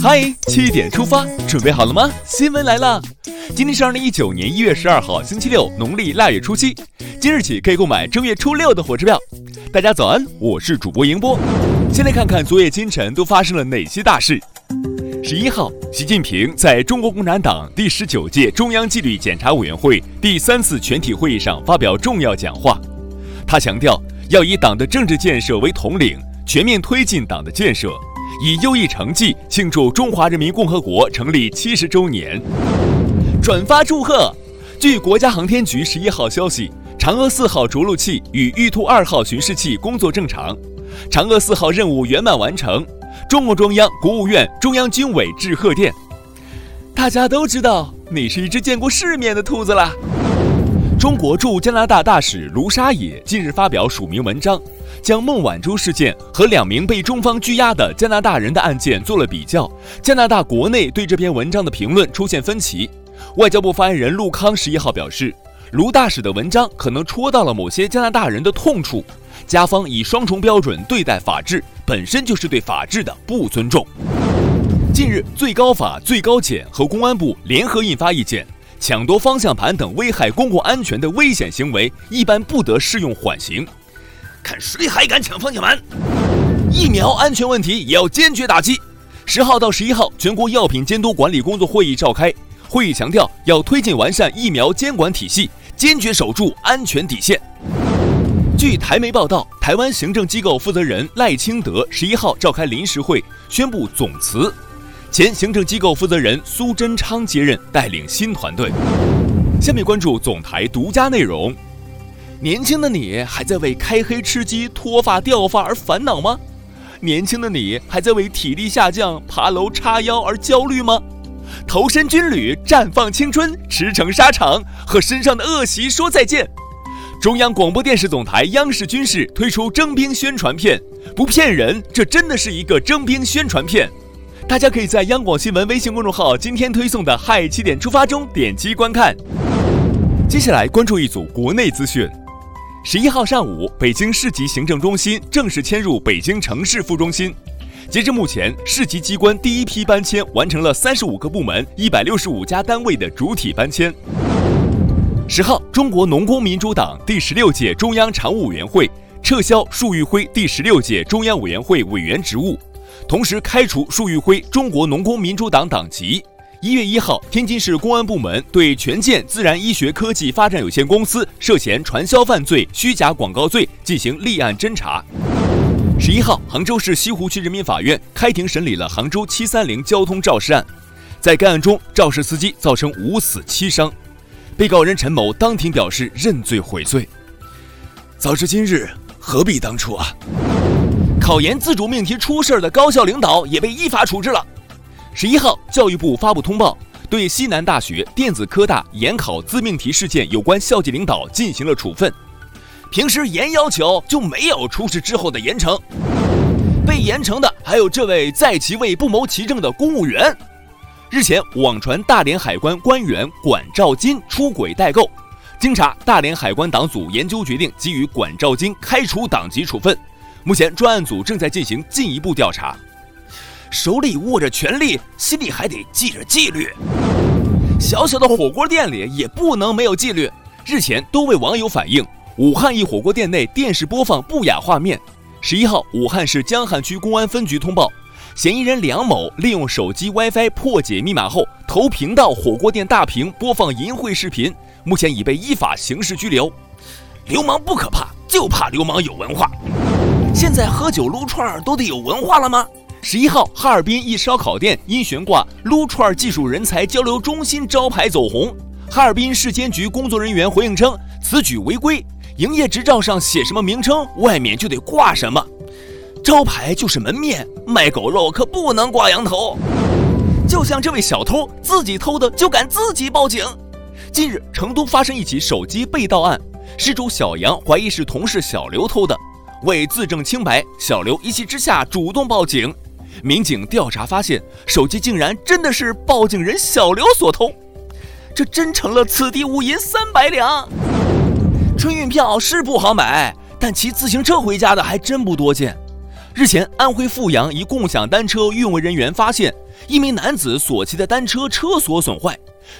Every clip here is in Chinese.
嗨，七点出发，准备好了吗？新闻来了，今天是二零一九年一月十二号，星期六，农历腊月初七。今日起可以购买正月初六的火车票。大家早安，我是主播迎波。先来看看昨夜今晨都发生了哪些大事。十一号，习近平在中国共产党第十九届中央纪律检查委员会第三次全体会议上发表重要讲话。他强调，要以党的政治建设为统领，全面推进党的建设。以优异成绩庆祝中华人民共和国成立七十周年，转发祝贺。据国家航天局十一号消息，嫦娥四号着陆器与玉兔二号巡视器工作正常，嫦娥四号任务圆满完成。中共中央、国务院、中央军委致贺电。大家都知道，你是一只见过世面的兔子啦。中国驻加拿大大使卢沙野近日发表署名文章。将孟晚舟事件和两名被中方拘押的加拿大人的案件做了比较，加拿大国内对这篇文章的评论出现分歧。外交部发言人陆康十一号表示，卢大使的文章可能戳到了某些加拿大人的痛处，加方以双重标准对待法治，本身就是对法治的不尊重。近日，最高法、最高检和公安部联合印发意见，抢夺方向盘等危害公共安全的危险行为，一般不得适用缓刑。看谁还敢抢方向盘！疫苗安全问题也要坚决打击。十号到十一号，全国药品监督管理工作会议召开，会议强调要推进完善疫苗监管体系，坚决守住安全底线。据台媒报道，台湾行政机构负责人赖清德十一号召开临时会，宣布总辞，前行政机构负责人苏贞昌接任，带领新团队。下面关注总台独家内容。年轻的你还在为开黑吃鸡、脱发掉发而烦恼吗？年轻的你还在为体力下降、爬楼叉腰而焦虑吗？投身军旅，绽放青春，驰骋沙场，和身上的恶习说再见。中央广播电视总台央视军事推出征兵宣传片，不骗人，这真的是一个征兵宣传片。大家可以在央广新闻微信公众号今天推送的“嗨七点出发”中点击观看。接下来关注一组国内资讯。十一号上午，北京市级行政中心正式迁入北京城市副中心。截至目前，市级机关第一批搬迁完成了三十五个部门、一百六十五家单位的主体搬迁。十号，中国农工民主党第十六届中央常务委员会撤销束玉辉第十六届中央委员会委员职务，同时开除束玉辉中国农工民主党党籍。一月一号，天津市公安部门对权健自然医学科技发展有限公司涉嫌传销犯罪、虚假广告罪进行立案侦查。十一号，杭州市西湖区人民法院开庭审理了杭州七三零交通肇事案，在该案中，肇事司机造成五死七伤，被告人陈某当庭表示认罪悔罪。早知今日，何必当初啊！考研自主命题出事的高校领导也被依法处置了。十一号，教育部发布通报，对西南大学、电子科大研考自命题事件有关校级领导进行了处分。平时严要求就没有出事之后的严惩，被严惩的还有这位在其位不谋其政的公务员。日前网传大连海关官员管兆金出轨代购，经查，大连海关党组研究决定给予管兆金开除党籍处分。目前专案组正在进行进一步调查。手里握着权力，心里还得记着纪律。小小的火锅店里也不能没有纪律。日前，多位网友反映，武汉一火锅店内电视播放不雅画面。十一号，武汉市江汉区公安分局通报，嫌疑人梁某利用手机 WiFi 破解密码后，投屏到火锅店大屏播放淫秽视频，目前已被依法刑事拘留。流氓不可怕，就怕流氓有文化。现在喝酒撸串都得有文化了吗？十一号，哈尔滨一烧烤店因悬挂“撸串技术人才交流中心”招牌走红。哈尔滨市监局工作人员回应称，此举违规，营业执照上写什么名称，外面就得挂什么。招牌就是门面，卖狗肉可不能挂羊头。就像这位小偷自己偷的，就敢自己报警。近日，成都发生一起手机被盗案，失主小杨怀疑是同事小刘偷的，为自证清白，小刘一气之下主动报警。民警调查发现，手机竟然真的是报警人小刘所偷，这真成了此地无银三百两。春运票是不好买，但骑自行车回家的还真不多见。日前，安徽阜阳一共享单车运维人员发现一名男子所骑的单车车锁损坏。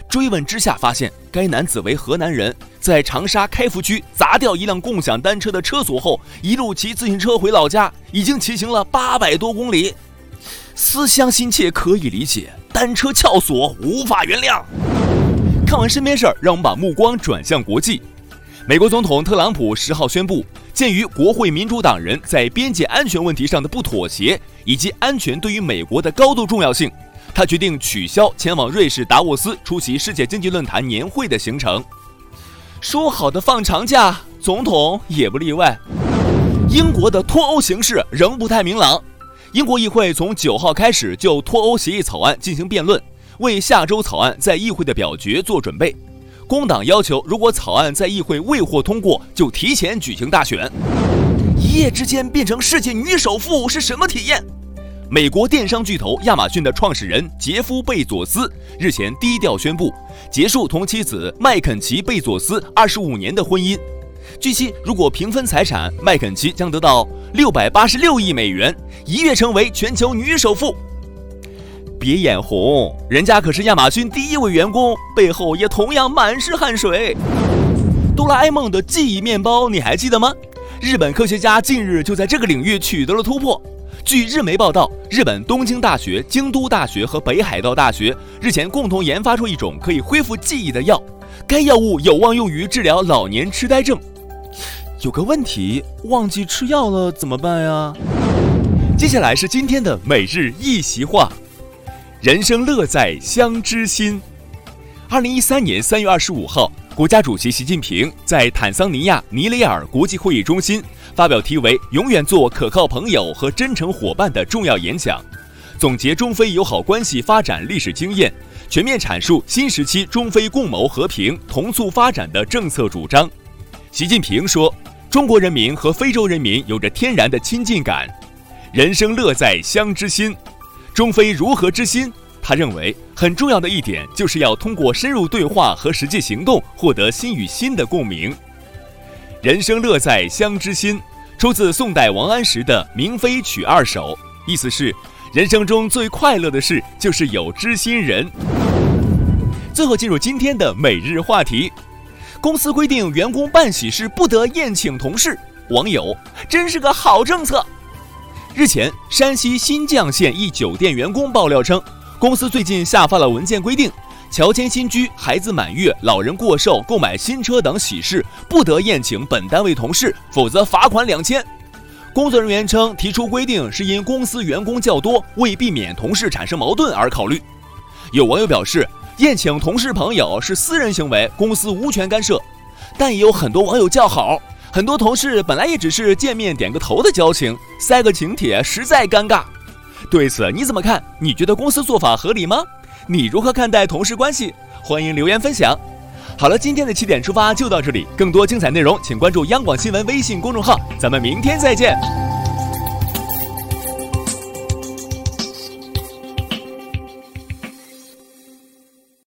追问之下，发现该男子为河南人，在长沙开福区砸掉一辆共享单车的车锁后，一路骑自行车回老家，已经骑行了八百多公里。思乡心切可以理解，单车撬锁无法原谅。看完身边事儿，让我们把目光转向国际。美国总统特朗普十号宣布，鉴于国会民主党人在边界安全问题上的不妥协，以及安全对于美国的高度重要性。他决定取消前往瑞士达沃斯出席世界经济论坛年会的行程。说好的放长假，总统也不例外。英国的脱欧形势仍不太明朗。英国议会从九号开始就脱欧协议草案进行辩论，为下周草案在议会的表决做准备。工党要求，如果草案在议会未获通过，就提前举行大选。一夜之间变成世界女首富是什么体验？美国电商巨头亚马逊的创始人杰夫·贝佐斯日前低调宣布结束同妻子麦肯齐·贝佐斯二十五年的婚姻。据悉，如果平分财产，麦肯齐将得到六百八十六亿美元，一跃成为全球女首富。别眼红，人家可是亚马逊第一位员工，背后也同样满是汗水。哆啦 A 梦的记忆面包，你还记得吗？日本科学家近日就在这个领域取得了突破。据日媒报道，日本东京大学、京都大学和北海道大学日前共同研发出一种可以恢复记忆的药，该药物有望用于治疗老年痴呆症。有个问题，忘记吃药了怎么办呀？接下来是今天的每日一席话：人生乐在相知心。二零一三年三月二十五号。国家主席习近平在坦桑尼亚尼雷尔国际会议中心发表题为“永远做可靠朋友和真诚伙伴”的重要演讲，总结中非友好关系发展历史经验，全面阐述新时期中非共谋和平同促发展的政策主张。习近平说：“中国人民和非洲人民有着天然的亲近感，人生乐在相知心，中非如何之心？”他认为很重要的一点就是要通过深入对话和实际行动获得心与心的共鸣。人生乐在相知心，出自宋代王安石的《明妃曲二首》，意思是人生中最快乐的事就是有知心人。最后进入今天的每日话题：公司规定员工办喜事不得宴请同事，网友真是个好政策。日前，山西新绛县一酒店员工爆料称。公司最近下发了文件，规定乔迁新居、孩子满月、老人过寿、购买新车等喜事不得宴请本单位同事，否则罚款两千。工作人员称，提出规定是因公司员工较多，为避免同事产生矛盾而考虑。有网友表示，宴请同事朋友是私人行为，公司无权干涉。但也有很多网友叫好，很多同事本来也只是见面点个头的交情，塞个请帖实在尴尬。对此你怎么看？你觉得公司做法合理吗？你如何看待同事关系？欢迎留言分享。好了，今天的七点出发就到这里，更多精彩内容请关注央广新闻微信公众号，咱们明天再见。